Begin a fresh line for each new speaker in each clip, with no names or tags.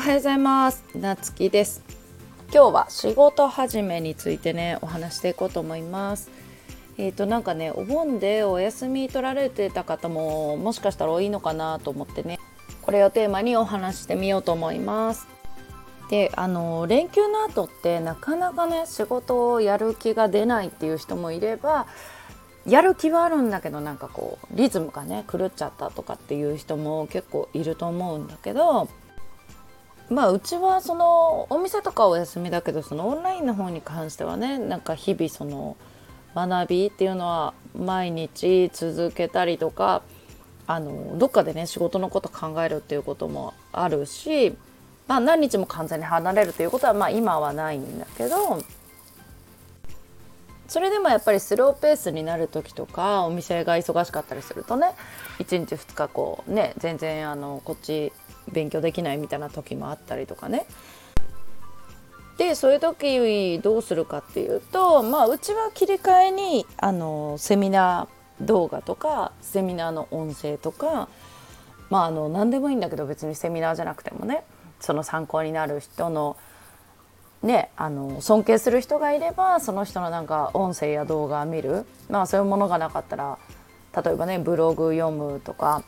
おはようございます。なつきです。今日は仕事始めについてねお話していこうと思います。えーとなんかねお盆でお休み取られてた方ももしかしたら多いのかなと思ってねこれをテーマにお話してみようと思います。であの連休の後ってなかなかね仕事をやる気が出ないっていう人もいればやる気はあるんだけどなんかこうリズムがね狂っちゃったとかっていう人も結構いると思うんだけどまあうちはそのお店とかお休みだけどそのオンラインの方に関してはねなんか日々その学びっていうのは毎日続けたりとかあのどっかでね仕事のこと考えるっていうこともあるし、まあ、何日も完全に離れるということはまあ今はないんだけどそれでもやっぱりスローペースになる時とかお店が忙しかったりするとね1日2日こうね全然あのこっち勉強できないみたいな時もあったりとかね。でそういう時どうするかっていうとまあうちは切り替えにあのセミナー動画とかセミナーの音声とかまああの何でもいいんだけど別にセミナーじゃなくてもねその参考になる人のね、あの尊敬する人がいればその人のなんか音声や動画見る、まあ、そういうものがなかったら例えばねブログ読むとか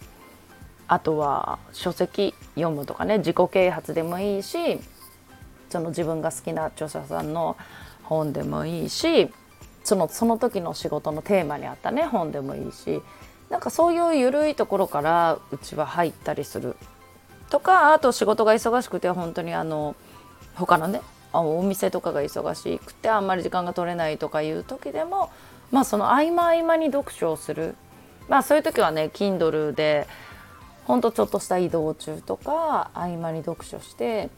あとは書籍読むとかね自己啓発でもいいしその自分が好きな著者さんの本でもいいしそのその時の仕事のテーマにあったね本でもいいしなんかそういう緩いところからうちは入ったりするとかあと仕事が忙しくて本当にあの他のねお店とかが忙しくてあんまり時間が取れないとかいう時でもまあその合間合間に読書をする。まあそういう時はね Kindle でほんとちょっとした移動中とか合間に読書して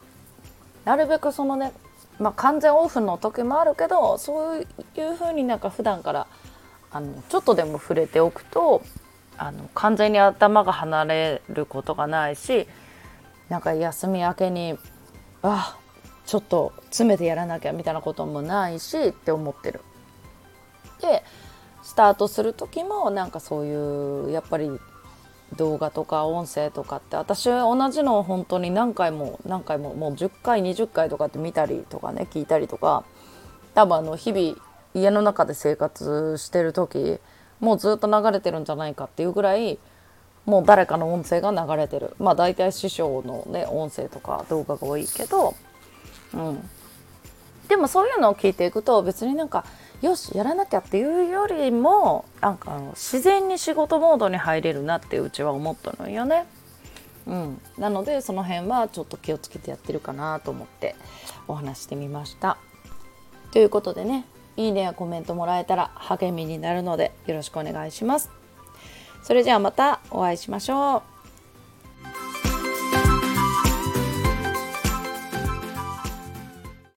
なるべくそのねまあ完全オフの時もあるけどそういう風になんか普段からあのちょっとでも触れておくとあの完全に頭が離れることがないしなんか休み明けにあちょっと詰めてやらなきゃみたいなこともないしって思ってる。でスタートする時もなんかそういうやっぱり動画とか音声とかって私同じのを本当に何回も何回ももう10回20回とかって見たりとかね聞いたりとか多分あの日々家の中で生活してる時もうずっと流れてるんじゃないかっていうぐらいもう誰かの音声が流れてる。まあ大体師匠のね音声とか動画が多いけどうん、でもそういうのを聞いていくと別になんかよしやらなきゃっていうよりもなんか自然に仕事モードに入れるなってうちは思ったのよね。うん、なのでその辺はちょっと気をつけてやってるかなと思ってお話してみました。ということでねいいねやコメントもらえたら励みになるのでよろしくお願いします。それじゃあまたお会いしましょう。